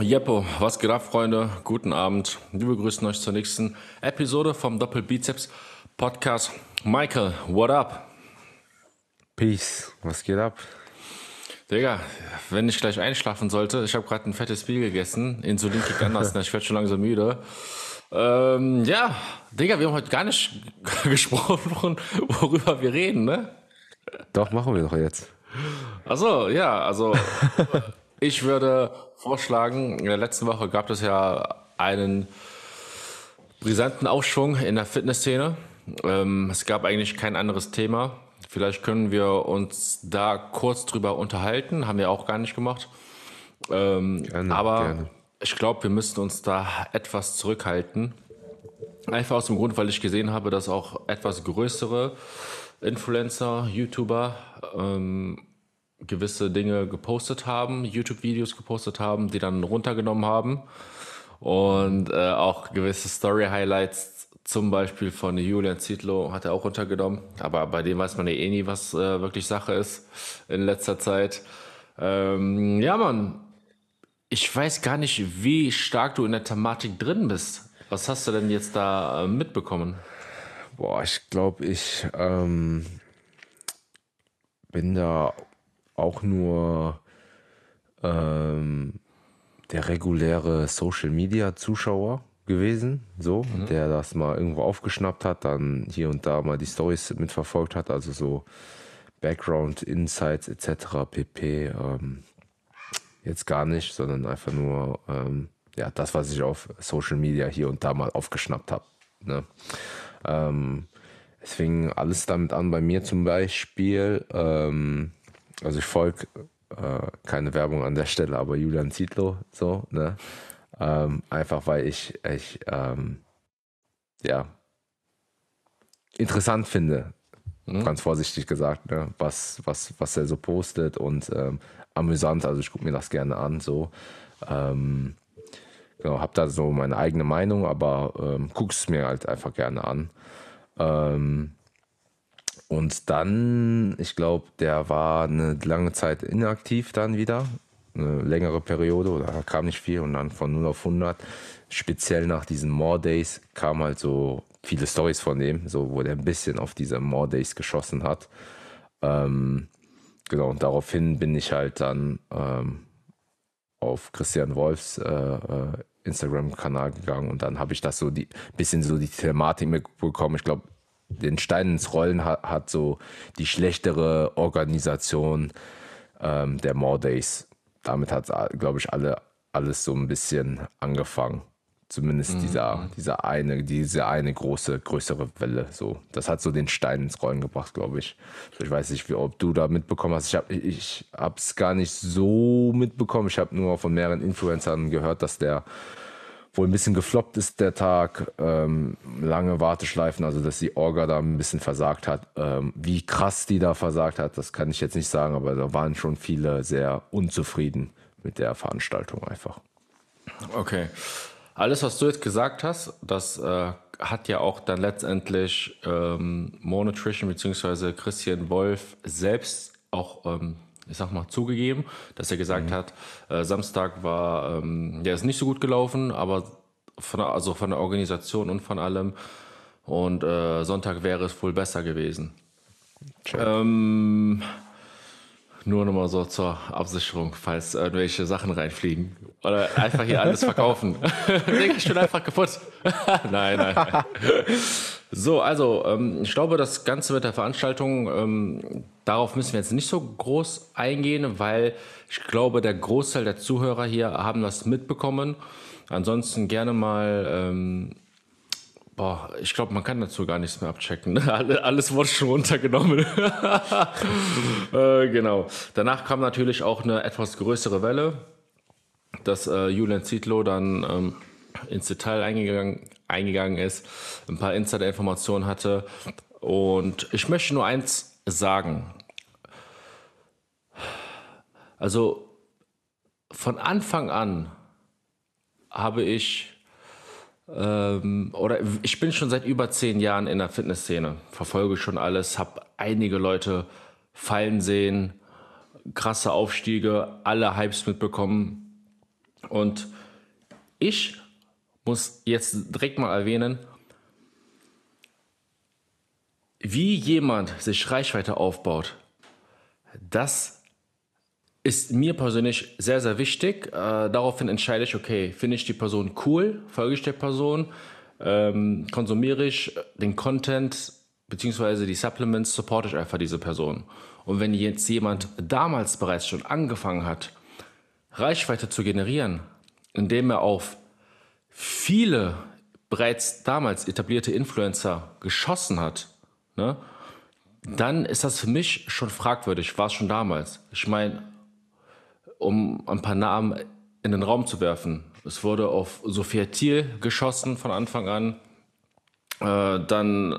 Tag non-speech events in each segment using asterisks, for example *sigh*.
Jeppo, was geht ab, Freunde? Guten Abend. Wir begrüßen euch zur nächsten Episode vom Doppelbizeps Podcast. Michael, what up? Peace, was geht ab? Digga, wenn ich gleich einschlafen sollte, ich habe gerade ein fettes Bier gegessen, Insulin kickt anders, ne? ich werde schon langsam müde. Ähm, ja, Digga, wir haben heute gar nicht *laughs* gesprochen, worüber wir reden, ne? Doch, machen wir doch jetzt. Achso, ja, also *laughs* ich würde vorschlagen, in der letzten Woche gab es ja einen brisanten Aufschwung in der Fitnessszene. Ähm, es gab eigentlich kein anderes Thema. Vielleicht können wir uns da kurz drüber unterhalten. Haben wir auch gar nicht gemacht. Ähm, gerne, aber gerne. ich glaube, wir müssten uns da etwas zurückhalten. Einfach aus dem Grund, weil ich gesehen habe, dass auch etwas größere Influencer, YouTuber ähm, gewisse Dinge gepostet haben, YouTube-Videos gepostet haben, die dann runtergenommen haben. Und äh, auch gewisse Story-Highlights, zum Beispiel von Julian Zietlow, hat er auch runtergenommen. Aber bei dem weiß man ja eh nie, was äh, wirklich Sache ist in letzter Zeit. Ähm, ja, Mann, ich weiß gar nicht, wie stark du in der Thematik drin bist. Was hast du denn jetzt da äh, mitbekommen? Boah, ich glaube, ich ähm, bin da auch nur ähm, der reguläre Social Media Zuschauer gewesen, so, mhm. der das mal irgendwo aufgeschnappt hat, dann hier und da mal die Stories mitverfolgt hat, also so Background, Insights etc. pp. Ähm, jetzt gar nicht, sondern einfach nur ähm, ja das, was ich auf Social Media hier und da mal aufgeschnappt habe. Ne? Ähm, es fing alles damit an bei mir zum Beispiel. Ähm, also ich folge äh, keine Werbung an der Stelle, aber Julian Zietlow so, ne? Ähm, einfach weil ich, ich ähm, ja, interessant finde, mhm. ganz vorsichtig gesagt, ne? was, was, was er so postet und ähm, amüsant, also ich gucke mir das gerne an, so. Ähm, genau, habe da so meine eigene Meinung, aber ähm, gucke es mir halt einfach gerne an. Und dann, ich glaube, der war eine lange Zeit inaktiv dann wieder, eine längere Periode, da kam nicht viel und dann von 0 auf 100, speziell nach diesen More Days, kam halt so viele Stories von dem, so wo der ein bisschen auf diese More Days geschossen hat. Ähm, genau, und daraufhin bin ich halt dann ähm, auf Christian Wolfs äh, äh, Instagram-Kanal gegangen und dann habe ich das so die bisschen so die Thematik mitbekommen. Ich glaube, den Stein ins Rollen hat, hat so die schlechtere Organisation ähm, der More Days. Damit hat, glaube ich, alle, alles so ein bisschen angefangen. Zumindest mhm. dieser, dieser eine, diese eine große, größere Welle. So, das hat so den Stein ins Rollen gebracht, glaube ich. Ich weiß nicht, wie, ob du da mitbekommen hast. Ich habe ich es gar nicht so mitbekommen. Ich habe nur von mehreren Influencern gehört, dass der wohl ein bisschen gefloppt ist der Tag, ähm, lange Warteschleifen, also dass die Orga da ein bisschen versagt hat. Ähm, wie krass die da versagt hat, das kann ich jetzt nicht sagen, aber da waren schon viele sehr unzufrieden mit der Veranstaltung einfach. Okay. Alles, was du jetzt gesagt hast, das äh, hat ja auch dann letztendlich ähm, Monotrition bzw. Christian Wolf selbst auch ähm, ich sag mal, zugegeben, dass er gesagt mhm. hat, äh, Samstag war, ähm, der ist nicht so gut gelaufen, aber von, also von der Organisation und von allem. Und äh, Sonntag wäre es wohl besser gewesen. Ähm, nur nochmal so zur Absicherung, falls irgendwelche Sachen reinfliegen. Oder einfach hier alles verkaufen. *laughs* Denke ich schon einfach kaputt. *laughs* nein, nein, nein. *laughs* So, also ähm, ich glaube, das Ganze mit der Veranstaltung, ähm, darauf müssen wir jetzt nicht so groß eingehen, weil ich glaube, der Großteil der Zuhörer hier haben das mitbekommen. Ansonsten gerne mal ähm, Boah, ich glaube, man kann dazu gar nichts mehr abchecken. *laughs* Alles wurde schon runtergenommen. *laughs* äh, genau. Danach kam natürlich auch eine etwas größere Welle, dass äh, Julian Zietlow dann ähm, ins Detail eingegangen, eingegangen ist, ein paar Insider-Informationen hatte. Und ich möchte nur eins sagen. Also von Anfang an habe ich ähm, oder ich bin schon seit über zehn Jahren in der Fitnessszene, verfolge schon alles, habe einige Leute fallen sehen, krasse Aufstiege, alle Hypes mitbekommen. Und ich muss jetzt direkt mal erwähnen, wie jemand sich Reichweite aufbaut, das ist mir persönlich sehr, sehr wichtig. Äh, daraufhin entscheide ich, okay, finde ich die Person cool, folge ich der Person, ähm, konsumiere ich den Content beziehungsweise die Supplements, supporte ich einfach diese Person. Und wenn jetzt jemand damals bereits schon angefangen hat, Reichweite zu generieren, indem er auf viele bereits damals etablierte Influencer geschossen hat, ne, dann ist das für mich schon fragwürdig, war es schon damals. Ich meine, um ein paar Namen in den Raum zu werfen. Es wurde auf Sophia Thiel geschossen von Anfang an. Äh, dann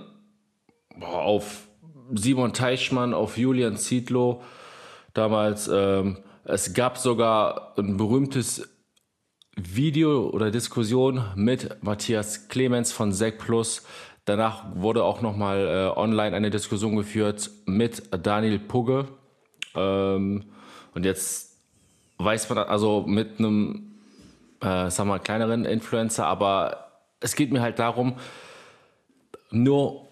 boah, auf Simon Teichmann, auf Julian Zietlow damals. Ähm, es gab sogar ein berühmtes Video oder Diskussion mit Matthias Clemens von Sec Plus. Danach wurde auch nochmal äh, online eine Diskussion geführt mit Daniel Pugge. Ähm, und jetzt weiß man, also mit einem, äh, wir mal, kleineren Influencer, aber es geht mir halt darum, nur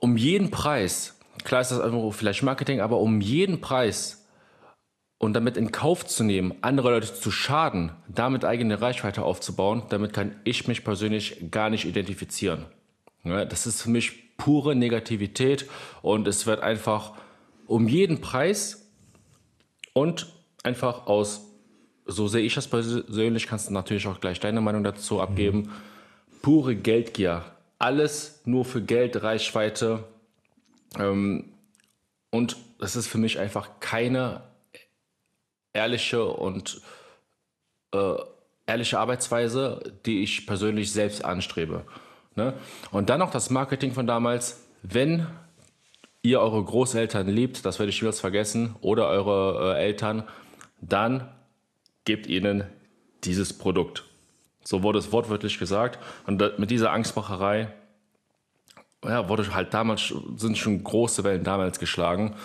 um jeden Preis, klar ist das irgendwo vielleicht Marketing, aber um jeden Preis und damit in Kauf zu nehmen, andere Leute zu schaden, damit eigene Reichweite aufzubauen, damit kann ich mich persönlich gar nicht identifizieren. Ja, das ist für mich pure Negativität und es wird einfach um jeden Preis und einfach aus, so sehe ich das persönlich, kannst du natürlich auch gleich deine Meinung dazu abgeben, mhm. pure Geldgier. Alles nur für Geld, Reichweite. Ähm, und das ist für mich einfach keine ehrliche und äh, ehrliche Arbeitsweise, die ich persönlich selbst anstrebe. Ne? Und dann noch das Marketing von damals. Wenn ihr eure Großeltern liebt, das werde ich niemals vergessen, oder eure äh, Eltern, dann gebt ihnen dieses Produkt. So wurde es wortwörtlich gesagt. Und mit dieser Angstmacherei ja, wurde halt damals, sind schon große Wellen damals geschlagen.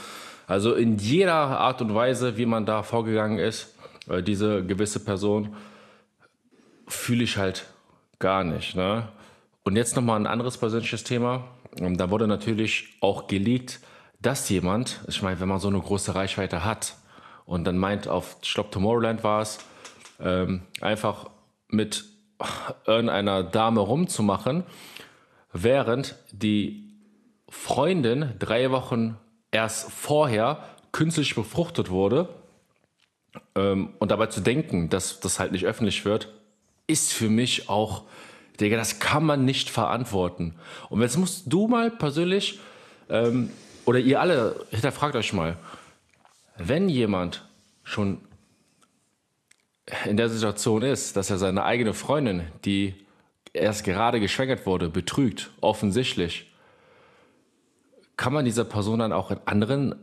Also in jeder Art und Weise, wie man da vorgegangen ist, äh, diese gewisse Person, fühle ich halt gar nicht. Ne? Und jetzt nochmal ein anderes persönliches Thema. Da wurde natürlich auch geleakt, dass jemand, ich meine, wenn man so eine große Reichweite hat, und dann meint auf Stop Tomorrowland war es, ähm, einfach mit irgendeiner Dame rumzumachen, während die Freundin drei Wochen erst vorher künstlich befruchtet wurde. Ähm, und dabei zu denken, dass das halt nicht öffentlich wird, ist für mich auch, Digga, das kann man nicht verantworten. Und jetzt musst du mal persönlich, ähm, oder ihr alle, hinterfragt euch mal, wenn jemand schon in der Situation ist, dass er seine eigene Freundin, die erst gerade geschwängert wurde, betrügt, offensichtlich, kann man dieser Person dann auch in anderen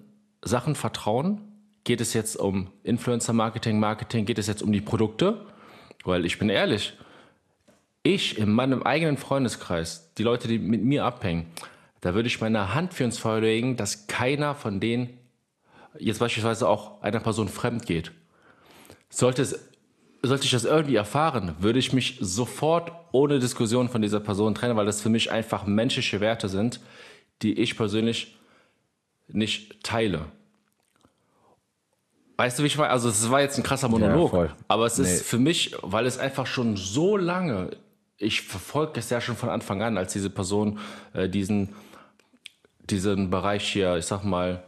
Sachen vertrauen? Geht es jetzt um Influencer-Marketing, Marketing? Geht es jetzt um die Produkte? Weil ich bin ehrlich, ich in meinem eigenen Freundeskreis, die Leute, die mit mir abhängen, da würde ich meine Hand für ins Feuer dass keiner von denen jetzt beispielsweise auch einer Person fremd geht, sollte, es, sollte ich das irgendwie erfahren, würde ich mich sofort ohne Diskussion von dieser Person trennen, weil das für mich einfach menschliche Werte sind, die ich persönlich nicht teile. Weißt du, wie ich meine? Also, es war jetzt ein krasser Monolog, ja, aber es nee. ist für mich, weil es einfach schon so lange, ich verfolge es ja schon von Anfang an, als diese Person äh, diesen, diesen Bereich hier, ich sag mal,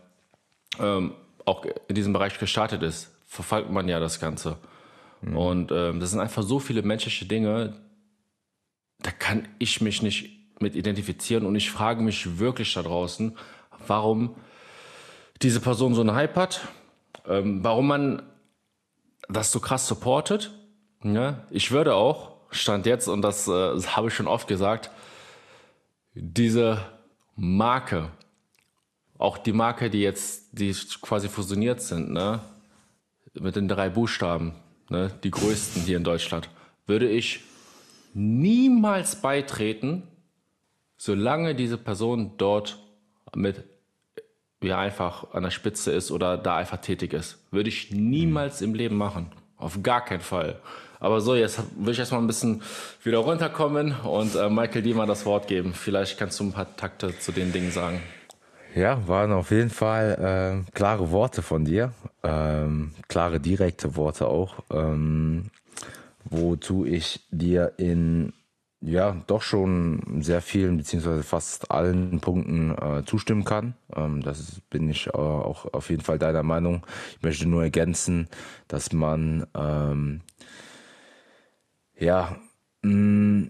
ähm, auch in diesem Bereich gestartet ist, verfolgt man ja das Ganze. Mhm. Und ähm, das sind einfach so viele menschliche Dinge, da kann ich mich nicht mit identifizieren. Und ich frage mich wirklich da draußen, warum diese Person so einen Hype hat, ähm, warum man das so krass supportet. Ja, ich würde auch, Stand jetzt, und das, äh, das habe ich schon oft gesagt, diese Marke, auch die Marke, die jetzt, die quasi fusioniert sind, ne, mit den drei Buchstaben, ne, die größten hier in Deutschland, würde ich niemals beitreten, solange diese Person dort mit ja einfach an der Spitze ist oder da einfach tätig ist. Würde ich niemals im Leben machen. Auf gar keinen Fall. Aber so, jetzt will ich erstmal ein bisschen wieder runterkommen und äh, Michael dir das Wort geben. Vielleicht kannst du ein paar Takte zu den Dingen sagen. Ja, waren auf jeden Fall äh, klare Worte von dir, ähm, klare direkte Worte auch, ähm, wozu ich dir in ja doch schon sehr vielen beziehungsweise fast allen Punkten äh, zustimmen kann. Ähm, das bin ich äh, auch auf jeden Fall deiner Meinung. Ich möchte nur ergänzen, dass man ähm, ja mh,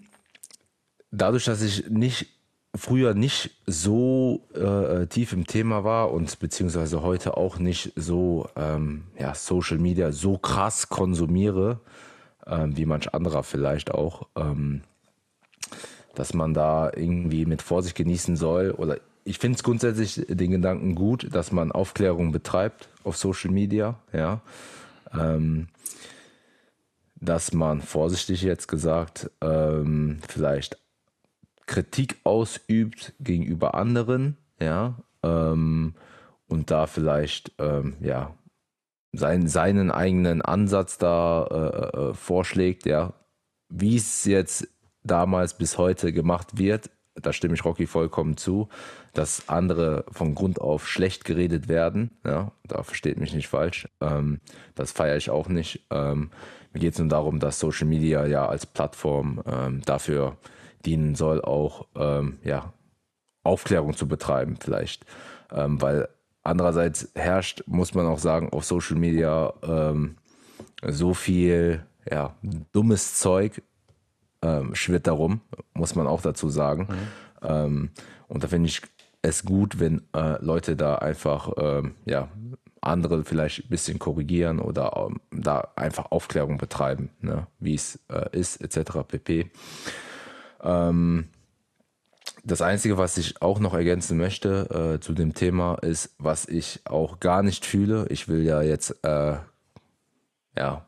dadurch, dass ich nicht früher nicht so äh, tief im Thema war und beziehungsweise heute auch nicht so ähm, ja, Social Media so krass konsumiere, ähm, wie manch anderer vielleicht auch, ähm, dass man da irgendwie mit Vorsicht genießen soll. Oder ich finde es grundsätzlich den Gedanken gut, dass man Aufklärung betreibt auf Social Media, ja. Ähm, dass man vorsichtig jetzt gesagt ähm, vielleicht Kritik ausübt gegenüber anderen, ja, ähm, und da vielleicht, ähm, ja, sein, seinen eigenen Ansatz da äh, äh, vorschlägt, ja, wie es jetzt damals bis heute gemacht wird, da stimme ich Rocky vollkommen zu, dass andere von Grund auf schlecht geredet werden, ja, da versteht mich nicht falsch, ähm, das feiere ich auch nicht. Ähm, mir geht es nur darum, dass Social Media ja als Plattform ähm, dafür dienen soll, auch ähm, ja, Aufklärung zu betreiben, vielleicht. Ähm, weil andererseits herrscht, muss man auch sagen, auf Social Media ähm, so viel ja, dummes Zeug ähm, schwirrt darum, muss man auch dazu sagen. Mhm. Ähm, und da finde ich es gut, wenn äh, Leute da einfach ähm, ja, andere vielleicht ein bisschen korrigieren oder ähm, da einfach Aufklärung betreiben, ne? wie es äh, ist, etc. pp. Ähm, das Einzige, was ich auch noch ergänzen möchte äh, zu dem Thema, ist, was ich auch gar nicht fühle. Ich will ja jetzt äh, ja,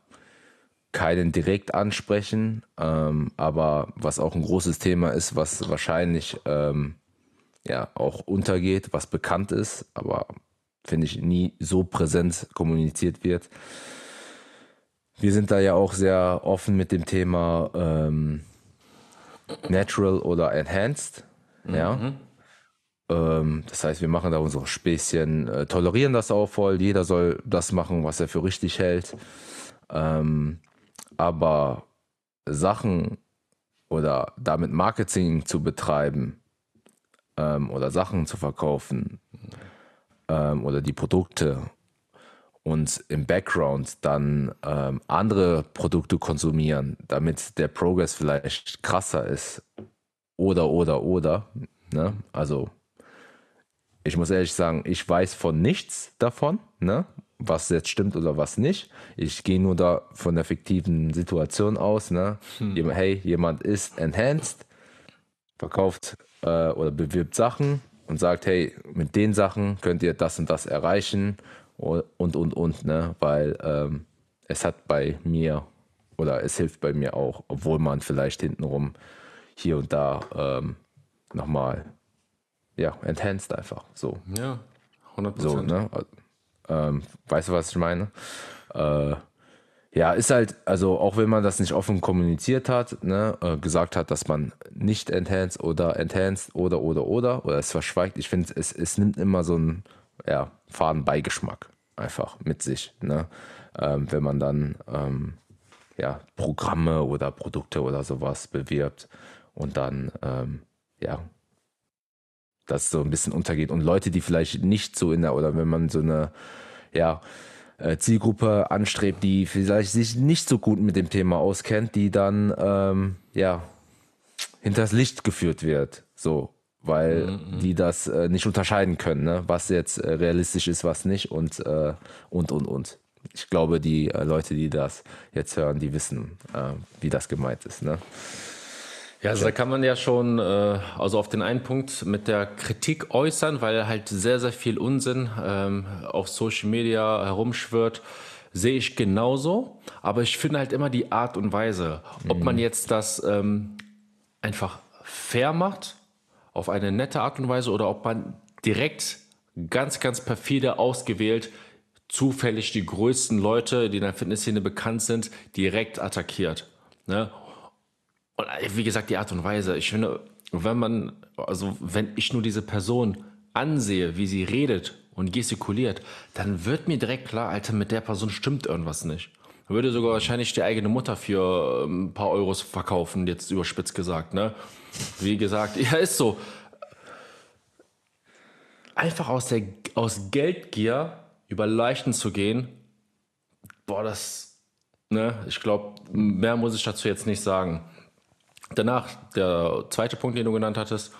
keinen direkt ansprechen, ähm, aber was auch ein großes Thema ist, was wahrscheinlich ähm, ja auch untergeht, was bekannt ist, aber finde ich nie so präsent kommuniziert wird. Wir sind da ja auch sehr offen mit dem Thema ähm, Natural oder Enhanced. Mhm. Ja. Ähm, das heißt, wir machen da unsere Späßchen, äh, tolerieren das auch voll. Jeder soll das machen, was er für richtig hält. Ähm, aber Sachen oder damit Marketing zu betreiben ähm, oder Sachen zu verkaufen ähm, oder die Produkte und im Background dann ähm, andere Produkte konsumieren, damit der Progress vielleicht krasser ist. Oder, oder, oder. Ne? Also, ich muss ehrlich sagen, ich weiß von nichts davon, ne? Was jetzt stimmt oder was nicht. Ich gehe nur da von der fiktiven Situation aus. Ne? Hm. Hey, jemand ist enhanced, verkauft äh, oder bewirbt Sachen und sagt, hey, mit den Sachen könnt ihr das und das erreichen und, und, und, ne? Weil ähm, es hat bei mir oder es hilft bei mir auch, obwohl man vielleicht hintenrum hier und da ähm, nochmal, ja, enhanced einfach, so. Ja, 100%. So, ne? Ähm, weißt du, was ich meine? Äh, ja, ist halt, also auch wenn man das nicht offen kommuniziert hat, ne, äh, gesagt hat, dass man nicht enhanced oder enhanced oder oder oder oder es verschweigt, ich finde, es, es nimmt immer so einen ja, faden Beigeschmack einfach mit sich. Ne? Ähm, wenn man dann ähm, ja, Programme oder Produkte oder sowas bewirbt und dann ähm, ja das so ein bisschen untergeht und Leute, die vielleicht nicht so in der oder wenn man so eine ja äh, Zielgruppe anstrebt, die vielleicht sich nicht so gut mit dem Thema auskennt, die dann ähm, ja hinters Licht geführt wird. So weil mhm. die das äh, nicht unterscheiden können, ne? was jetzt äh, realistisch ist, was nicht und äh, und und und. Ich glaube, die äh, Leute, die das jetzt hören, die wissen, äh, wie das gemeint ist. Ne? Ja, also da kann man ja schon äh, also auf den einen Punkt mit der Kritik äußern, weil halt sehr, sehr viel Unsinn ähm, auf Social Media herumschwirrt sehe ich genauso, aber ich finde halt immer die Art und Weise, ob man mhm. jetzt das ähm, einfach fair macht auf eine nette Art und Weise oder ob man direkt ganz, ganz perfide ausgewählt zufällig die größten Leute, die in der Fitnessszene bekannt sind, direkt attackiert. Ne? Und äh, wie gesagt, die Art und Weise, ich finde, wenn man, also wenn ich nur diese Person ansehe, wie sie redet und gestikuliert, dann wird mir direkt klar, Alter, mit der Person stimmt irgendwas nicht. Würde sogar wahrscheinlich die eigene Mutter für ähm, ein paar Euros verkaufen, jetzt überspitzt gesagt, ne? Wie gesagt, *laughs* ja, ist so. Einfach aus, der, aus Geldgier über Leichen zu gehen, boah, das, ne, ich glaube, mehr muss ich dazu jetzt nicht sagen. Danach, der zweite Punkt, den du genannt hattest,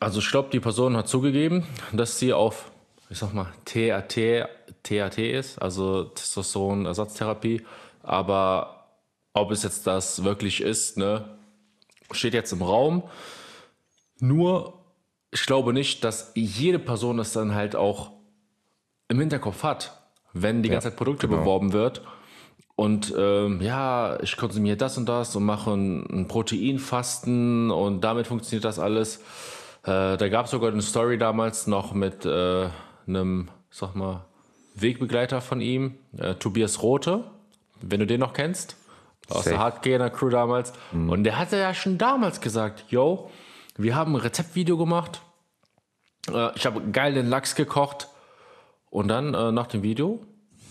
also ich glaube, die Person hat zugegeben, dass sie auf, ich sag mal, TAT, TAT ist, also Testosteron-Ersatztherapie, aber ob es jetzt das wirklich ist, ne, steht jetzt im Raum. Nur, ich glaube nicht, dass jede Person das dann halt auch im Hinterkopf hat, wenn die ja, ganze Zeit Produkte genau. beworben wird. Und ähm, ja, ich konsumiere das und das und mache ein, ein Proteinfasten und damit funktioniert das alles. Äh, da gab es sogar eine Story damals noch mit äh, einem, sag mal, Wegbegleiter von ihm, äh, Tobias Rote, wenn du den noch kennst, aus Safe. der Hardgainer Crew damals. Mhm. Und der hatte ja schon damals gesagt, yo, wir haben ein Rezeptvideo gemacht, äh, ich habe geil den Lachs gekocht und dann äh, nach dem Video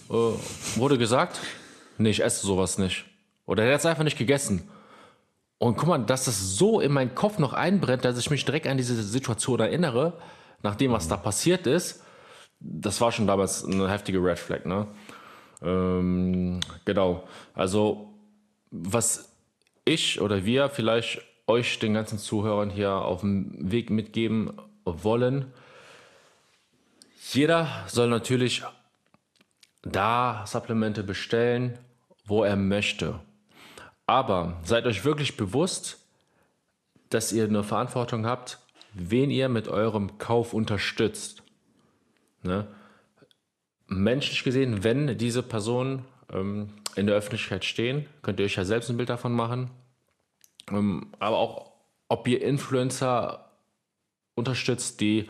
äh, wurde gesagt, nee, ich esse sowas nicht. Oder er hat es einfach nicht gegessen. Und guck mal, dass das so in meinen Kopf noch einbrennt, dass ich mich direkt an diese Situation erinnere, nach dem, was da passiert ist, das war schon damals eine heftige Red Flag, ne? Ähm, genau. Also, was ich oder wir vielleicht euch, den ganzen Zuhörern hier auf dem Weg mitgeben wollen, jeder soll natürlich da Supplemente bestellen, wo er möchte. Aber seid euch wirklich bewusst, dass ihr eine Verantwortung habt, wen ihr mit eurem Kauf unterstützt. Ne? Menschlich gesehen, wenn diese Personen ähm, in der Öffentlichkeit stehen, könnt ihr euch ja selbst ein Bild davon machen. Ähm, aber auch, ob ihr Influencer unterstützt, die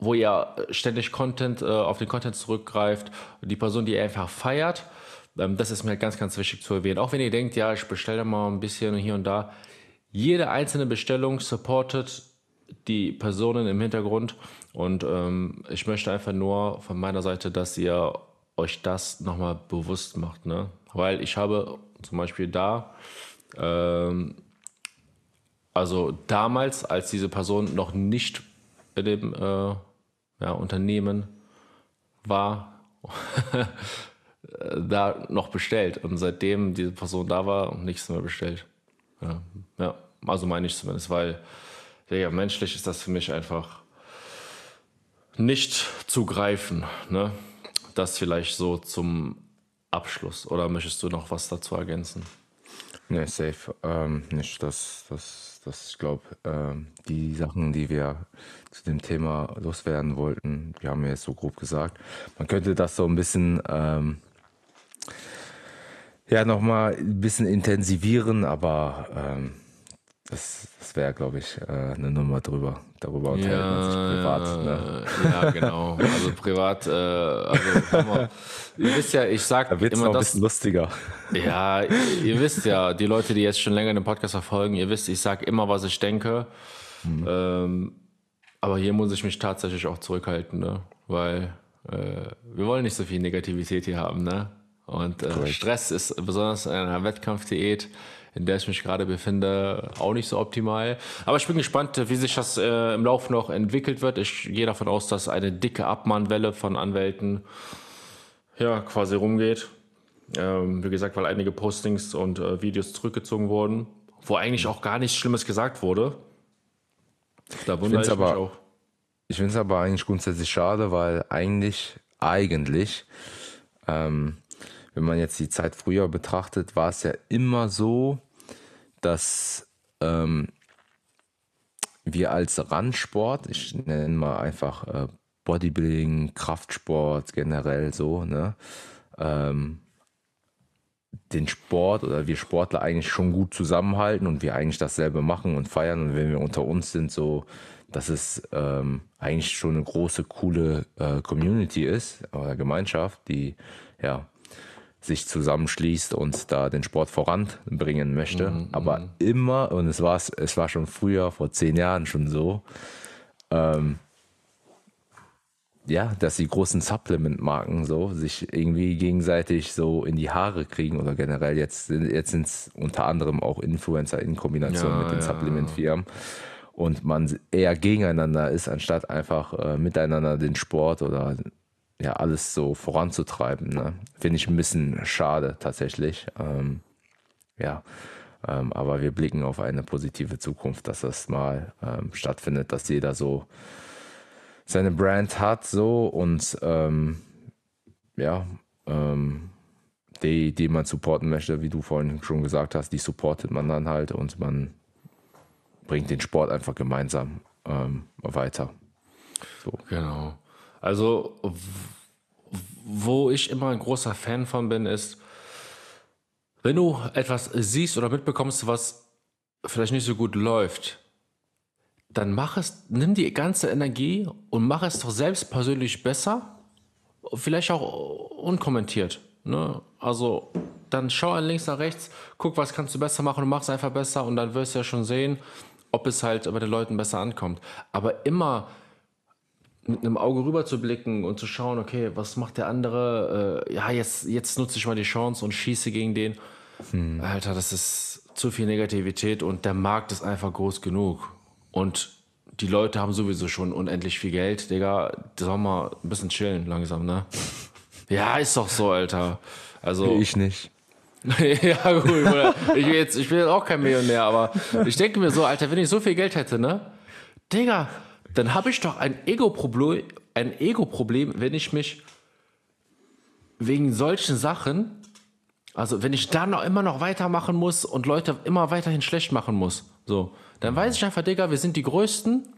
wo ihr ständig Content äh, auf den Content zurückgreift, die Person, die ihr einfach feiert das ist mir ganz, ganz wichtig zu erwähnen. Auch wenn ihr denkt, ja, ich bestelle mal ein bisschen hier und da. Jede einzelne Bestellung supportet die Personen im Hintergrund. Und ähm, ich möchte einfach nur von meiner Seite, dass ihr euch das nochmal bewusst macht. Ne? Weil ich habe zum Beispiel da, ähm, also damals, als diese Person noch nicht in dem äh, ja, Unternehmen war, *laughs* da noch bestellt. Und seitdem diese Person da war, nichts mehr bestellt. Ja, ja. also meine ich zumindest, weil ja, menschlich ist das für mich einfach nicht zu greifen. Ne? Das vielleicht so zum Abschluss. Oder möchtest du noch was dazu ergänzen? Ne, safe. Ähm, nicht, dass das, das ich glaube, ähm, die Sachen, die wir zu dem Thema loswerden wollten, wir haben ja jetzt so grob gesagt. Man könnte das so ein bisschen ähm, ja, nochmal ein bisschen intensivieren, aber ähm, das, das wäre, glaube ich, äh, eine Nummer drüber. Darüber unterhält ja, man sich privat. Ne? Ja, genau. Also privat, äh, also mal, ihr wisst ja, ich sag da immer noch ein bisschen lustiger. Ja, ihr wisst ja, die Leute, die jetzt schon länger den Podcast verfolgen, ihr wisst, ich sag immer, was ich denke. Mhm. Ähm, aber hier muss ich mich tatsächlich auch zurückhalten, ne? weil äh, wir wollen nicht so viel Negativität hier haben, ne? Und äh, Stress ist besonders in einer Wettkampfdiät, in der ich mich gerade befinde, auch nicht so optimal. Aber ich bin gespannt, wie sich das äh, im Laufe noch entwickelt wird. Ich gehe davon aus, dass eine dicke Abmahnwelle von Anwälten ja, quasi rumgeht. Ähm, wie gesagt, weil einige Postings und äh, Videos zurückgezogen wurden, wo eigentlich auch gar nichts Schlimmes gesagt wurde. Da wundere ich, ich aber, mich auch. Ich finde es aber eigentlich grundsätzlich schade, weil eigentlich, eigentlich, ähm, wenn man jetzt die Zeit früher betrachtet, war es ja immer so, dass ähm, wir als Randsport, ich nenne mal einfach äh, Bodybuilding, Kraftsport generell so, ne, ähm, den Sport oder wir Sportler eigentlich schon gut zusammenhalten und wir eigentlich dasselbe machen und feiern. Und wenn wir unter uns sind, so dass es ähm, eigentlich schon eine große, coole äh, Community ist oder Gemeinschaft, die ja sich zusammenschließt und da den Sport voranbringen möchte. Mhm, Aber mhm. immer, und es war, es war schon früher, vor zehn Jahren schon so, ähm, ja, dass die großen Supplement-Marken so sich irgendwie gegenseitig so in die Haare kriegen oder generell jetzt, jetzt sind es unter anderem auch Influencer in Kombination ja, mit den ja. Supplement-Firmen und man eher gegeneinander ist, anstatt einfach äh, miteinander den Sport oder ja alles so voranzutreiben. Ne? Finde ich ein bisschen schade tatsächlich. Ähm, ja, ähm, aber wir blicken auf eine positive Zukunft, dass das mal ähm, stattfindet, dass jeder so seine Brand hat so und ähm, ja, ähm, die, die man supporten möchte, wie du vorhin schon gesagt hast, die supportet man dann halt und man bringt den Sport einfach gemeinsam ähm, weiter. So. Genau. Also, wo ich immer ein großer Fan von bin, ist, wenn du etwas siehst oder mitbekommst, was vielleicht nicht so gut läuft, dann mach es, nimm die ganze Energie und mach es doch selbst persönlich besser. Vielleicht auch unkommentiert. Ne? Also dann schau links nach rechts, guck, was kannst du besser machen und mach es einfach besser und dann wirst du ja schon sehen, ob es halt bei den Leuten besser ankommt. Aber immer mit einem Auge rüber zu blicken und zu schauen, okay, was macht der andere? Äh, ja, jetzt, jetzt nutze ich mal die Chance und schieße gegen den. Hm. Alter, das ist zu viel Negativität und der Markt ist einfach groß genug. Und die Leute haben sowieso schon unendlich viel Geld, Digga. Sollen wir ein bisschen chillen langsam, ne? *laughs* Ja, ist doch so, Alter. Also. Ich nicht. *laughs* ja, gut, oder? Ich bin, jetzt, ich bin jetzt auch kein Millionär, aber ich denke mir so, Alter, wenn ich so viel Geld hätte, ne? Digga, dann habe ich doch ein Ego-Problem, ein Ego-Problem, wenn ich mich wegen solchen Sachen, also wenn ich da noch immer noch weitermachen muss und Leute immer weiterhin schlecht machen muss, so. Dann weiß ich einfach, Digga, wir sind die Größten.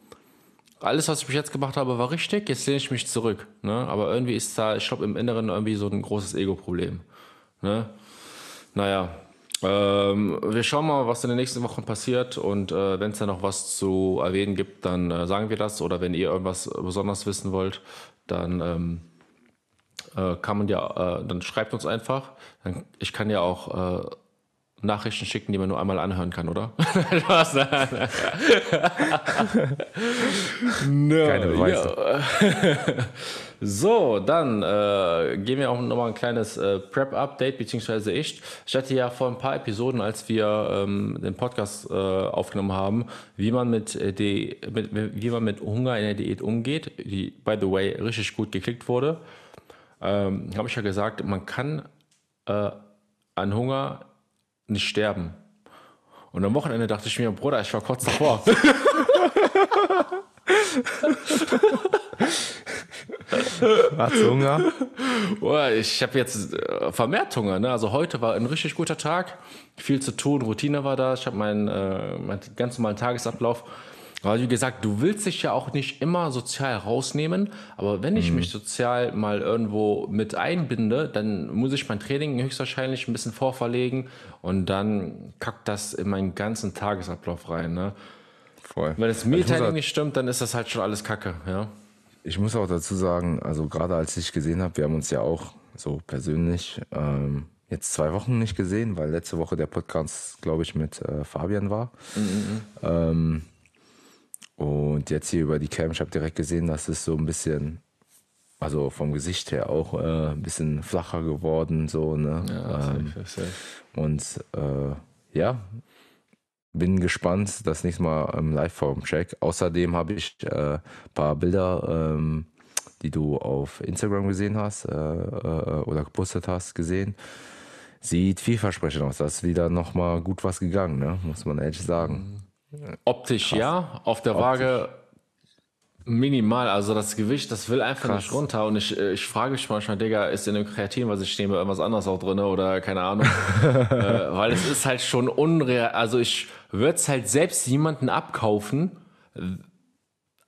Alles, was ich bis jetzt gemacht habe, war richtig. Jetzt lehne ich mich zurück. Ne? Aber irgendwie ist da, ich glaube, im Inneren irgendwie so ein großes Ego-Problem. Ne? Naja, ähm, wir schauen mal, was in den nächsten Wochen passiert. Und äh, wenn es da noch was zu erwähnen gibt, dann äh, sagen wir das. Oder wenn ihr irgendwas besonders wissen wollt, dann ähm, äh, kann man ja, äh, dann schreibt uns einfach. Ich kann ja auch äh, Nachrichten schicken, die man nur einmal anhören kann, oder? *laughs* Was? *laughs* no, Keine Beweise. *laughs* so, dann äh, gehen wir auch nochmal ein kleines äh, Prep-Update, beziehungsweise ich. Ich hatte ja vor ein paar Episoden, als wir ähm, den Podcast äh, aufgenommen haben, wie man mit, äh, die, mit, wie man mit Hunger in der Diät umgeht, die, by the way, richtig gut geklickt wurde, ähm, habe ich ja gesagt, man kann äh, an Hunger nicht sterben. Und am Wochenende dachte ich mir, Bruder, ich war kurz davor. *laughs* Hast du Hunger? Boah, ich habe jetzt äh, vermehrt Hunger. Ne? Also heute war ein richtig guter Tag. Viel zu tun, Routine war da. Ich habe meinen, äh, meinen ganz normalen Tagesablauf. Aber wie gesagt, du willst dich ja auch nicht immer sozial rausnehmen. Aber wenn ich mhm. mich sozial mal irgendwo mit einbinde, dann muss ich mein Training höchstwahrscheinlich ein bisschen vorverlegen und dann kackt das in meinen ganzen Tagesablauf rein. Ne? Voll. Wenn das Mealtiming nicht stimmt, dann ist das halt schon alles Kacke. Ja? Ich muss auch dazu sagen, also gerade als ich gesehen habe, wir haben uns ja auch so persönlich ähm, jetzt zwei Wochen nicht gesehen, weil letzte Woche der Podcast, glaube ich, mit äh, Fabian war. Mhm. mhm. Ähm, und jetzt hier über die Cam, ich habe direkt gesehen, dass es so ein bisschen, also vom Gesicht her auch äh, ein bisschen flacher geworden, so, ne? Ja, ähm, safe, safe. Und äh, ja, bin gespannt, das nächste Mal im Live-Form-Check. Außerdem habe ich ein äh, paar Bilder, ähm, die du auf Instagram gesehen hast äh, äh, oder gepostet hast, gesehen. Sieht vielversprechend aus. Da ist wieder nochmal gut was gegangen, ne? muss man ehrlich sagen. Optisch Krass. ja, auf der Optisch. Waage minimal. Also das Gewicht, das will einfach Krass. nicht runter. Und ich, äh, ich frage mich manchmal, Digga, ist in dem Kreatin, was ich nehme, irgendwas anderes auch drin oder keine Ahnung. *laughs* äh, weil es ist halt schon unreal. Also ich würde es halt selbst jemanden abkaufen.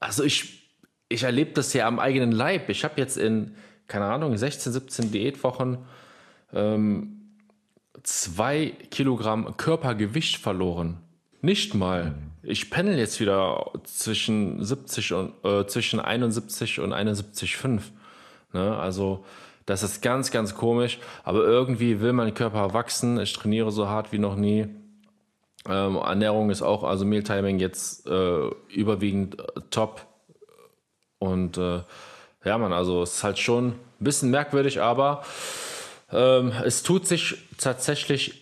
Also ich, ich erlebe das ja am eigenen Leib. Ich habe jetzt in, keine Ahnung, 16, 17 Diätwochen ähm, zwei Kilogramm Körpergewicht verloren. Nicht mal. Ich pendel jetzt wieder zwischen 70 und äh, zwischen 71 und 71,5. Ne? Also das ist ganz, ganz komisch. Aber irgendwie will mein Körper wachsen. Ich trainiere so hart wie noch nie. Ähm, Ernährung ist auch, also Mealtiming jetzt äh, überwiegend äh, top. Und äh, ja, man, also es ist halt schon ein bisschen merkwürdig, aber ähm, es tut sich tatsächlich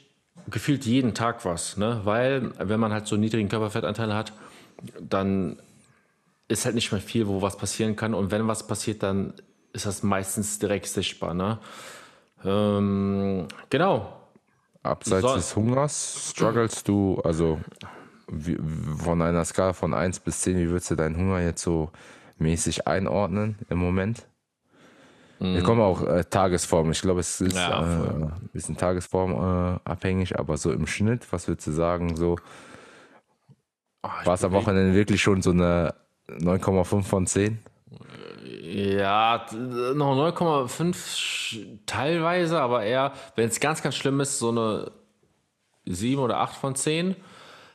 gefühlt jeden Tag was, ne? Weil, wenn man halt so niedrigen Körperfettanteil hat, dann ist halt nicht mehr viel, wo was passieren kann. Und wenn was passiert, dann ist das meistens direkt sichtbar, ne? Ähm, genau. Abseits so. des Hungers strugglest du, also wie, von einer Skala von 1 bis 10, wie würdest du deinen Hunger jetzt so mäßig einordnen im Moment? Mhm. Wir kommen auch äh, Tagesform. Ich glaube, es ist ja, äh, ein bisschen tagesformabhängig, äh, aber so im Schnitt, was würdest du sagen, so oh, war es am Wochenende wirklich schon so eine 9,5 von 10? Ja, noch 9,5 teilweise, aber eher, wenn es ganz, ganz schlimm ist, so eine 7 oder 8 von 10.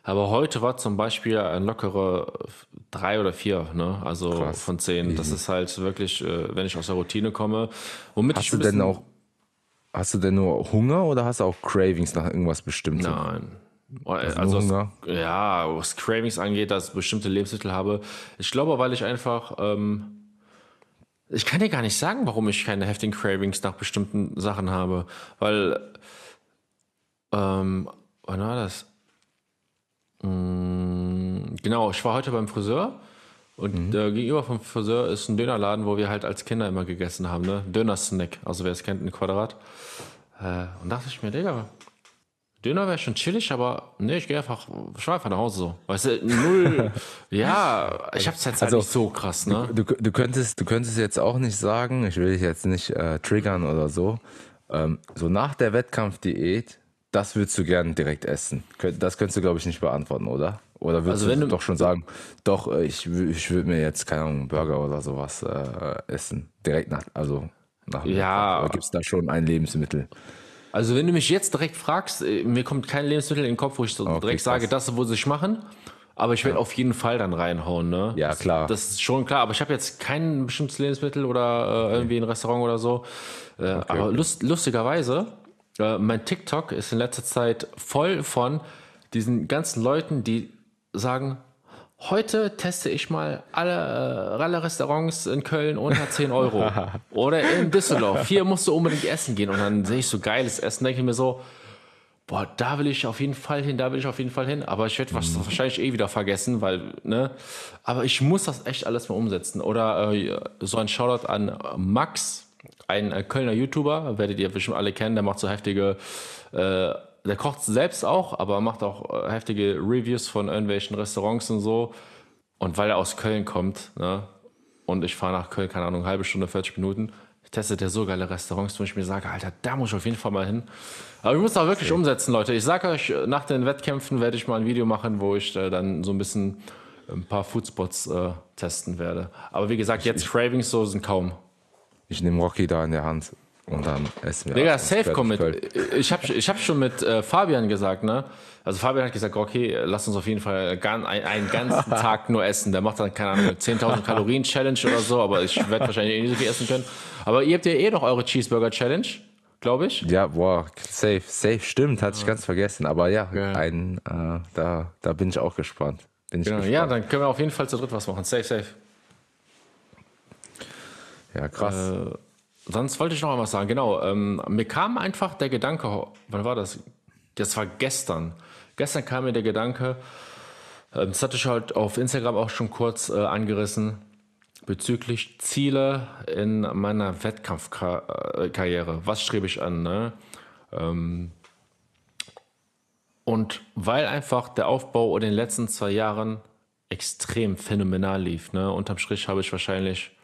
Aber heute war zum Beispiel ein lockere drei oder vier, ne? Also Krass. von zehn. Das ist halt wirklich, äh, wenn ich aus der Routine komme. Womit hast du denn auch, hast du denn nur Hunger oder hast du auch Cravings nach irgendwas Bestimmtes? Nein. Also, also was, ja, was Cravings angeht, dass ich bestimmte Lebensmittel habe. Ich glaube, weil ich einfach, ähm, ich kann dir gar nicht sagen, warum ich keine heftigen Cravings nach bestimmten Sachen habe. Weil, ähm, wann war das? Mm, genau, ich war heute beim Friseur und mhm. äh, gegenüber vom Friseur ist ein Dönerladen, wo wir halt als Kinder immer gegessen haben, ne? Döner-Snack, also wer es kennt, ein Quadrat. Äh, und dachte ich mir, Digga, Döner wäre schon chillig, aber nee, ich gehe einfach, ich einfach nach Hause so. Weißt du, null. *laughs* ja, ich hab's jetzt halt also, nicht so krass, ne? Du, du, du, könntest, du könntest jetzt auch nicht sagen, ich will dich jetzt nicht äh, triggern oder so. Ähm, so nach der Wettkampfdiät das würdest du gern direkt essen. Das könntest du, glaube ich, nicht beantworten, oder? Oder würdest also du, du doch schon sagen, doch, äh, ich, ich würde mir jetzt, keine Ahnung, Burger oder sowas äh, essen. Direkt nach, also nach Ja. Gibt es da schon ein Lebensmittel? Also wenn du mich jetzt direkt fragst, äh, mir kommt kein Lebensmittel in den Kopf, wo ich so okay, direkt sage, das muss ich machen. Aber ich werde ja. auf jeden Fall dann reinhauen, ne? Ja, klar. Das, das ist schon klar. Aber ich habe jetzt kein bestimmtes Lebensmittel oder äh, irgendwie ein Restaurant oder so. Äh, okay. Aber lust, lustigerweise äh, mein TikTok ist in letzter Zeit voll von diesen ganzen Leuten, die sagen, heute teste ich mal alle, äh, alle Restaurants in Köln unter *laughs* 10 Euro. Oder in Düsseldorf. Hier musst du unbedingt essen gehen. Und dann sehe ich so geiles Essen, denke ich mir so, boah, da will ich auf jeden Fall hin, da will ich auf jeden Fall hin. Aber ich werde mhm. wahrscheinlich eh wieder vergessen, weil, ne? Aber ich muss das echt alles mal umsetzen. Oder äh, so ein Shoutout an Max, ein äh, Kölner YouTuber, werdet ihr bestimmt alle kennen, der macht so heftige, äh, der kocht selbst auch, aber macht auch äh, heftige Reviews von irgendwelchen Restaurants und so. Und weil er aus Köln kommt, ne, und ich fahre nach Köln, keine Ahnung, eine halbe Stunde, 40 Minuten, testet er so geile Restaurants, wo ich mir sage, Alter, da muss ich auf jeden Fall mal hin. Aber ich muss auch wirklich okay. umsetzen, Leute. Ich sage euch, nach den Wettkämpfen werde ich mal ein Video machen, wo ich äh, dann so ein bisschen ein paar Foodspots äh, testen werde. Aber wie gesagt, jetzt Cravings so sind kaum. Ich nehme Rocky da in der Hand und dann essen wir. Digga, safe komm mit. Ich habe ich hab schon mit äh, Fabian gesagt, ne? Also Fabian hat gesagt, Rocky, lass uns auf jeden Fall einen, einen ganzen *laughs* Tag nur essen. Der macht dann, keine Ahnung, 10.000 *laughs* Kalorien Challenge oder so, aber ich werde wahrscheinlich eh nicht so viel essen können. Aber ihr habt ja eh noch eure Cheeseburger Challenge, glaube ich. Ja, boah, safe, safe, stimmt, hatte ich ganz vergessen. Aber ja, ja. Ein, äh, da, da bin ich auch gespannt. Bin ich genau. gespannt. Ja, dann können wir auf jeden Fall zu dritt was machen. Safe, safe. Ja, krass. Äh, sonst wollte ich noch was sagen. Genau, ähm, mir kam einfach der Gedanke, wann war das? Das war gestern. Gestern kam mir der Gedanke, äh, das hatte ich halt auf Instagram auch schon kurz äh, angerissen, bezüglich Ziele in meiner Wettkampfkarriere. Was strebe ich an? Ne? Ähm, und weil einfach der Aufbau in den letzten zwei Jahren extrem phänomenal lief, ne? unterm Strich habe ich wahrscheinlich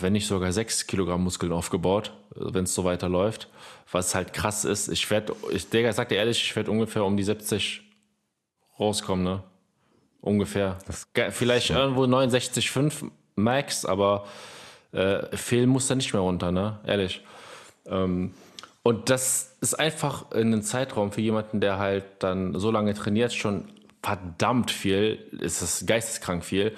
wenn nicht sogar sechs Kilogramm Muskeln aufgebaut, wenn es so weiterläuft. Was halt krass ist. Ich werde, ich, Digga, sag dir ehrlich, ich werde ungefähr um die 70 rauskommen, ne? Ungefähr. Vielleicht ja. irgendwo 69,5 Max, aber äh, fehlen muss da nicht mehr runter, ne? Ehrlich. Ähm, Und das ist einfach in einem Zeitraum für jemanden, der halt dann so lange trainiert, schon verdammt viel, ist es geisteskrank viel.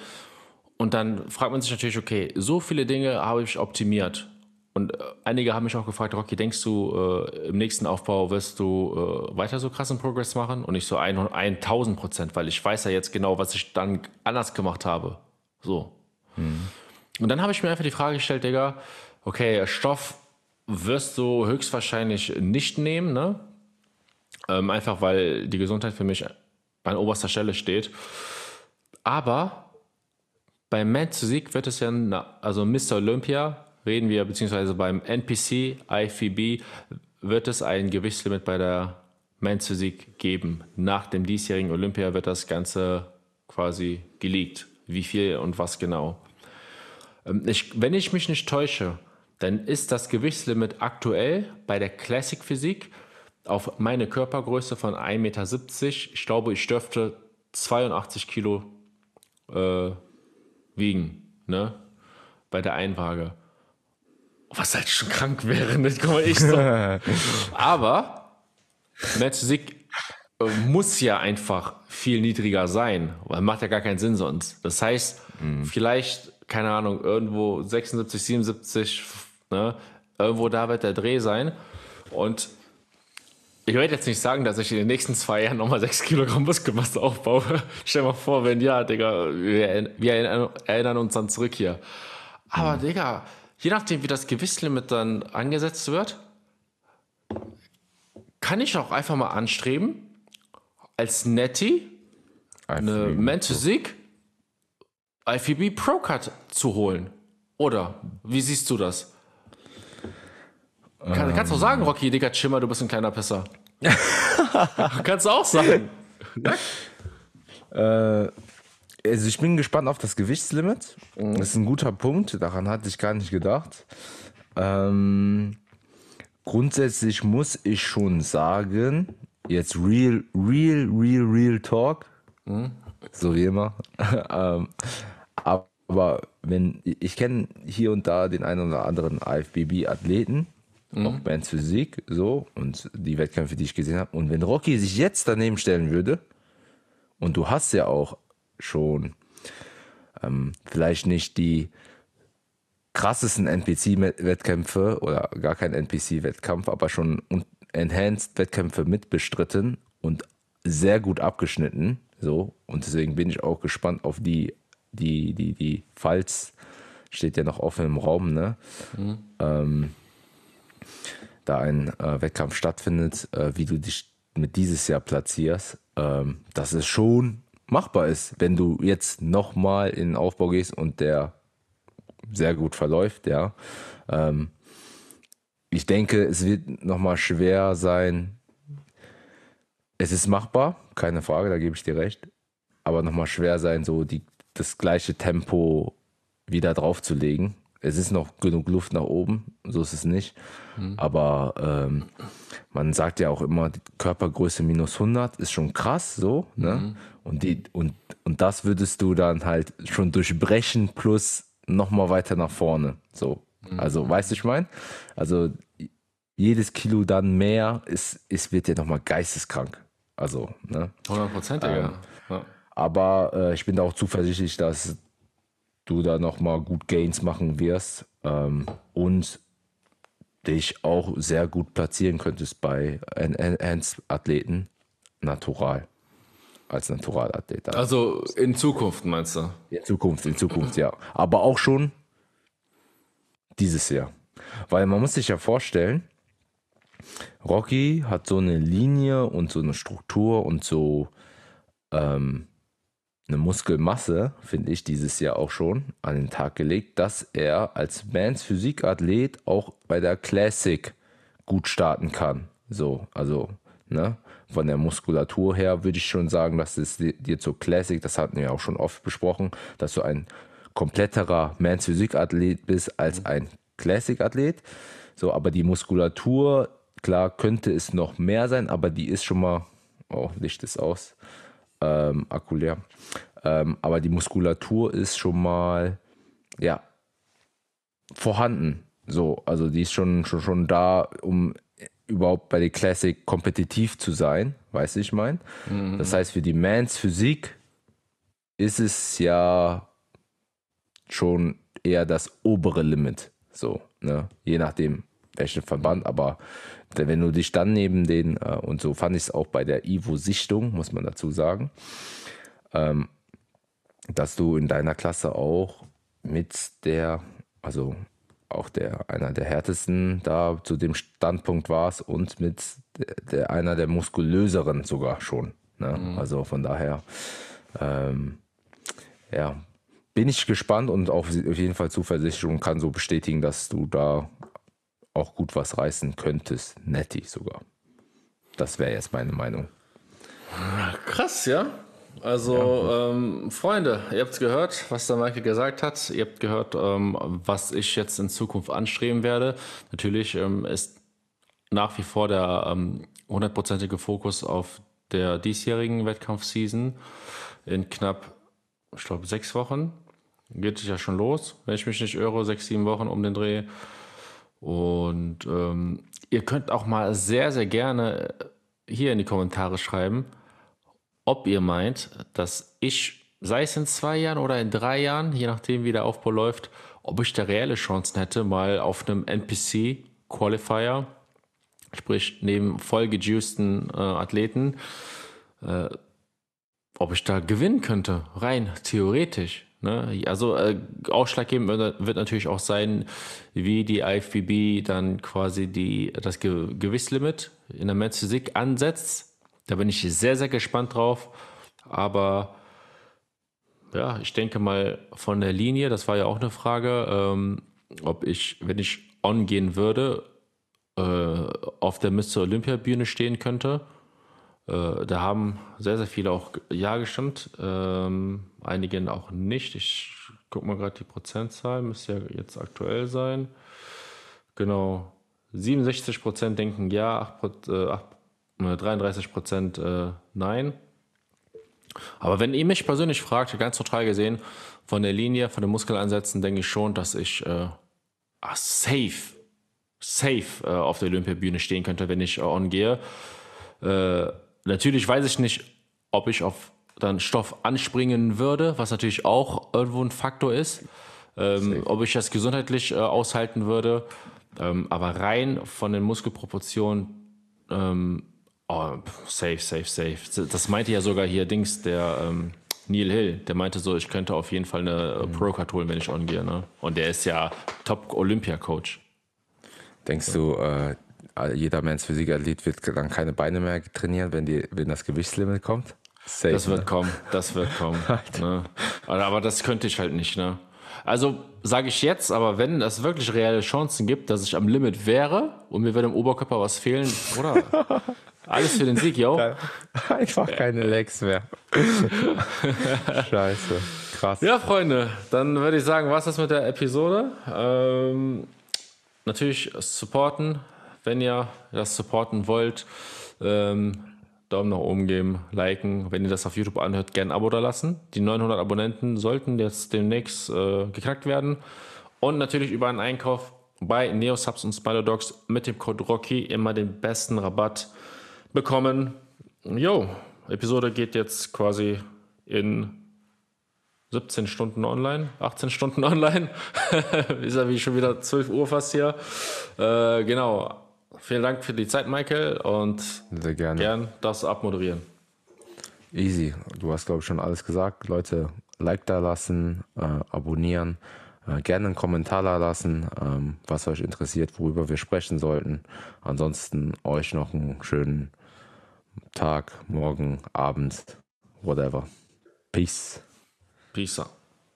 Und dann fragt man sich natürlich, okay, so viele Dinge habe ich optimiert. Und äh, einige haben mich auch gefragt, Rocky, denkst du, äh, im nächsten Aufbau wirst du äh, weiter so krassen Progress machen? Und nicht so 1000 Prozent, weil ich weiß ja jetzt genau, was ich dann anders gemacht habe. So. Mhm. Und dann habe ich mir einfach die Frage gestellt, Digga, okay, Stoff wirst du höchstwahrscheinlich nicht nehmen, ne? Ähm, einfach weil die Gesundheit für mich an oberster Stelle steht. Aber Man to Sieg wird es ja, also Mr. Olympia reden wir, beziehungsweise beim NPC, IFBB, wird es ein Gewichtslimit bei der to Sieg geben. Nach dem diesjährigen Olympia wird das Ganze quasi geleakt. Wie viel und was genau. Ähm, ich, wenn ich mich nicht täusche, dann ist das Gewichtslimit aktuell bei der Classic Physik auf meine Körpergröße von 1,70 Meter. Ich glaube, ich dürfte 82 Kilo äh, wiegen, ne? Bei der Einwaage. Was halt schon krank wäre, nicht? Guck mal, ich so. *laughs* Aber Physik äh, muss ja einfach viel niedriger sein, weil macht ja gar keinen Sinn sonst. Das heißt, mhm. vielleicht, keine Ahnung, irgendwo 76, 77, Ne? Irgendwo da wird der Dreh sein. Und ich werde jetzt nicht sagen, dass ich in den nächsten zwei Jahren nochmal 6 Kilogramm Muskelmasse aufbaue. *laughs* Stell dir mal vor, wenn ja, Digga, wir, wir erinnern uns dann zurück hier. Aber, mhm. Digga, je nachdem, wie das Gewichtslimit dann angesetzt wird, kann ich auch einfach mal anstreben, als Netty eine Mentasig IFBB Pro Cut zu holen. Oder wie siehst du das? Kann, ähm. Kannst du sagen, Rocky, Digga, Chimmer, du bist ein kleiner Pisser. *laughs* kannst du auch sagen. äh, also ich bin gespannt auf das Gewichtslimit. Mhm. Das ist ein guter Punkt, daran hatte ich gar nicht gedacht. Ähm, grundsätzlich muss ich schon sagen, jetzt real, real, real, real Talk, mhm. so wie immer. *laughs* ähm, aber wenn ich kenne hier und da den einen oder anderen IFBB-Athleten, mhm. auch Bands Physik, so, und die Wettkämpfe, die ich gesehen habe. Und wenn Rocky sich jetzt daneben stellen würde, und du hast ja auch schon ähm, vielleicht nicht die krassesten NPC-Wettkämpfe oder gar kein NPC-Wettkampf, aber schon Enhanced-Wettkämpfe mitbestritten und sehr gut abgeschnitten. So, und deswegen bin ich auch gespannt auf die, die, die, die, falls steht ja noch offen im Raum, ne? Mhm. Ähm, da ein äh, Wettkampf stattfindet, äh, wie du dich mit dieses Jahr platzierst, ähm, dass es schon machbar ist, wenn du jetzt nochmal in den Aufbau gehst und der sehr gut verläuft, ja. Ähm, ich denke, es wird nochmal schwer sein. Es ist machbar, keine Frage, da gebe ich dir recht. Aber nochmal schwer sein, so die, das gleiche Tempo wieder draufzulegen es ist noch genug Luft nach oben, so ist es nicht. Mhm. Aber ähm, man sagt ja auch immer, Körpergröße minus 100 ist schon krass, so. Ne? Mhm. Und, die, und, und das würdest du dann halt schon durchbrechen plus nochmal weiter nach vorne. So. Mhm. Also, weißt du, ich meine? Also, jedes Kilo dann mehr ist, ist wird ja nochmal geisteskrank. Also, ne? 100 Prozent, ähm, ja. Aber äh, ich bin da auch zuversichtlich, dass du da nochmal gut Gains machen wirst ähm, und dich auch sehr gut platzieren könntest bei Enhanced-Athleten natural. Als Naturalathlet. Also in Zukunft meinst du? In Zukunft, in Zukunft, ja. Aber auch schon dieses Jahr. Weil man muss sich ja vorstellen, Rocky hat so eine Linie und so eine Struktur und so ähm, eine Muskelmasse, finde ich, dieses Jahr auch schon an den Tag gelegt, dass er als Bands Physikathlet auch bei der Classic gut starten kann. So, also, ne, von der Muskulatur her würde ich schon sagen, dass es dir zur Classic, das hatten wir auch schon oft besprochen, dass du ein kompletterer Mans Physikathlet bist als mhm. ein Classic-Athlet. So, aber die Muskulatur, klar, könnte es noch mehr sein, aber die ist schon mal, oh, Licht ist aus ähm, Akku leer. Ähm, aber die Muskulatur ist schon mal, ja, vorhanden. So, also die ist schon, schon, schon da, um überhaupt bei der Classic kompetitiv zu sein, weißt du, ich meine? Mhm. Das heißt, für die Mans Physik ist es ja schon eher das obere Limit, so, ne? Je nachdem, welchen Verband, aber wenn du dich dann neben den, äh, und so fand ich es auch bei der Ivo-Sichtung, muss man dazu sagen, ähm, dass du in deiner Klasse auch mit der, also auch der einer der härtesten da zu dem Standpunkt warst und mit der, der einer der muskulöseren sogar schon. Ne? Mhm. Also von daher, ähm, ja, bin ich gespannt und auch auf jeden Fall zuversichtlich und kann so bestätigen, dass du da auch gut was reißen könntest. Netti sogar. Das wäre jetzt meine Meinung. Krass, ja. Also, ja, ähm, Freunde, ihr habt es gehört, was der Michael gesagt hat. Ihr habt gehört, ähm, was ich jetzt in Zukunft anstreben werde. Natürlich ähm, ist nach wie vor der ähm, hundertprozentige Fokus auf der diesjährigen Wettkampfseason in knapp, ich glaube, sechs Wochen. Geht es ja schon los, wenn ich mich nicht irre, sechs, sieben Wochen um den Dreh. Und ähm, ihr könnt auch mal sehr, sehr gerne hier in die Kommentare schreiben, ob ihr meint, dass ich, sei es in zwei Jahren oder in drei Jahren, je nachdem wie der Aufbau läuft, ob ich da reelle Chancen hätte, mal auf einem NPC-Qualifier, sprich neben voll gejuicten äh, Athleten, äh, ob ich da gewinnen könnte, rein theoretisch. Ne? Also äh, ausschlaggebend wird natürlich auch sein, wie die IFBB dann quasi die, das Ge Gewichtslimit in der Men's Physik ansetzt da bin ich sehr, sehr gespannt drauf. Aber ja, ich denke mal von der Linie, das war ja auch eine Frage, ähm, ob ich, wenn ich on gehen würde, äh, auf der Mr. Olympia Bühne stehen könnte. Äh, da haben sehr, sehr viele auch Ja gestimmt, ähm, einige auch nicht. Ich gucke mal gerade die Prozentzahl, müsste ja jetzt aktuell sein. Genau, 67 Prozent denken ja, 8, äh, 8 33 Prozent äh, nein. Aber wenn ihr mich persönlich fragt, ganz total gesehen, von der Linie, von den Muskelansätzen, denke ich schon, dass ich äh, ah, safe, safe äh, auf der Olympiabühne stehen könnte, wenn ich äh, on gehe. Äh, natürlich weiß ich nicht, ob ich auf dann Stoff anspringen würde, was natürlich auch irgendwo ein Faktor ist. Ähm, ob ich das gesundheitlich äh, aushalten würde. Ähm, aber rein von den Muskelproportionen ähm, Oh, safe, safe, safe. Das meinte ja sogar hier Dings, der ähm, Neil Hill, der meinte so, ich könnte auf jeden Fall eine mhm. Pro-Card holen, wenn ich ongehe. Ne? Und der ist ja Top-Olympia-Coach. Denkst du, äh, jeder Mensch Physikathlet wird dann keine Beine mehr trainieren, wenn, die, wenn das Gewichtslimit kommt? Safe, das wird ne? kommen, das wird kommen. *laughs* ne? Aber das könnte ich halt nicht, ne? Also sage ich jetzt, aber wenn es wirklich reelle Chancen gibt, dass ich am Limit wäre und mir würde im Oberkörper was fehlen, oder? *laughs* Alles für den Sieg, yo. *laughs* Einfach keine Legs mehr. Scheiße. Krass. Ja, Freunde, dann würde ich sagen, was ist mit der Episode? Ähm, natürlich supporten, wenn ihr das supporten wollt. Ähm, Daumen nach oben geben, liken. Wenn ihr das auf YouTube anhört, gerne ein Abo da lassen. Die 900 Abonnenten sollten jetzt demnächst äh, geknackt werden. Und natürlich über einen Einkauf bei Neosubs und Spider-Dogs mit dem Code Rocky immer den besten Rabatt bekommen. Jo, Episode geht jetzt quasi in 17 Stunden online, 18 Stunden *laughs* online. ist ja wie schon wieder 12 Uhr fast hier. Äh, genau. Vielen Dank für die Zeit, Michael, und Sehr gerne. gern das abmoderieren. Easy. Du hast, glaube ich, schon alles gesagt. Leute, Like da lassen, äh, abonnieren, äh, gerne einen Kommentar da lassen, ähm, was euch interessiert, worüber wir sprechen sollten. Ansonsten euch noch einen schönen Tag, morgen, Abend, whatever. Peace. Peace out.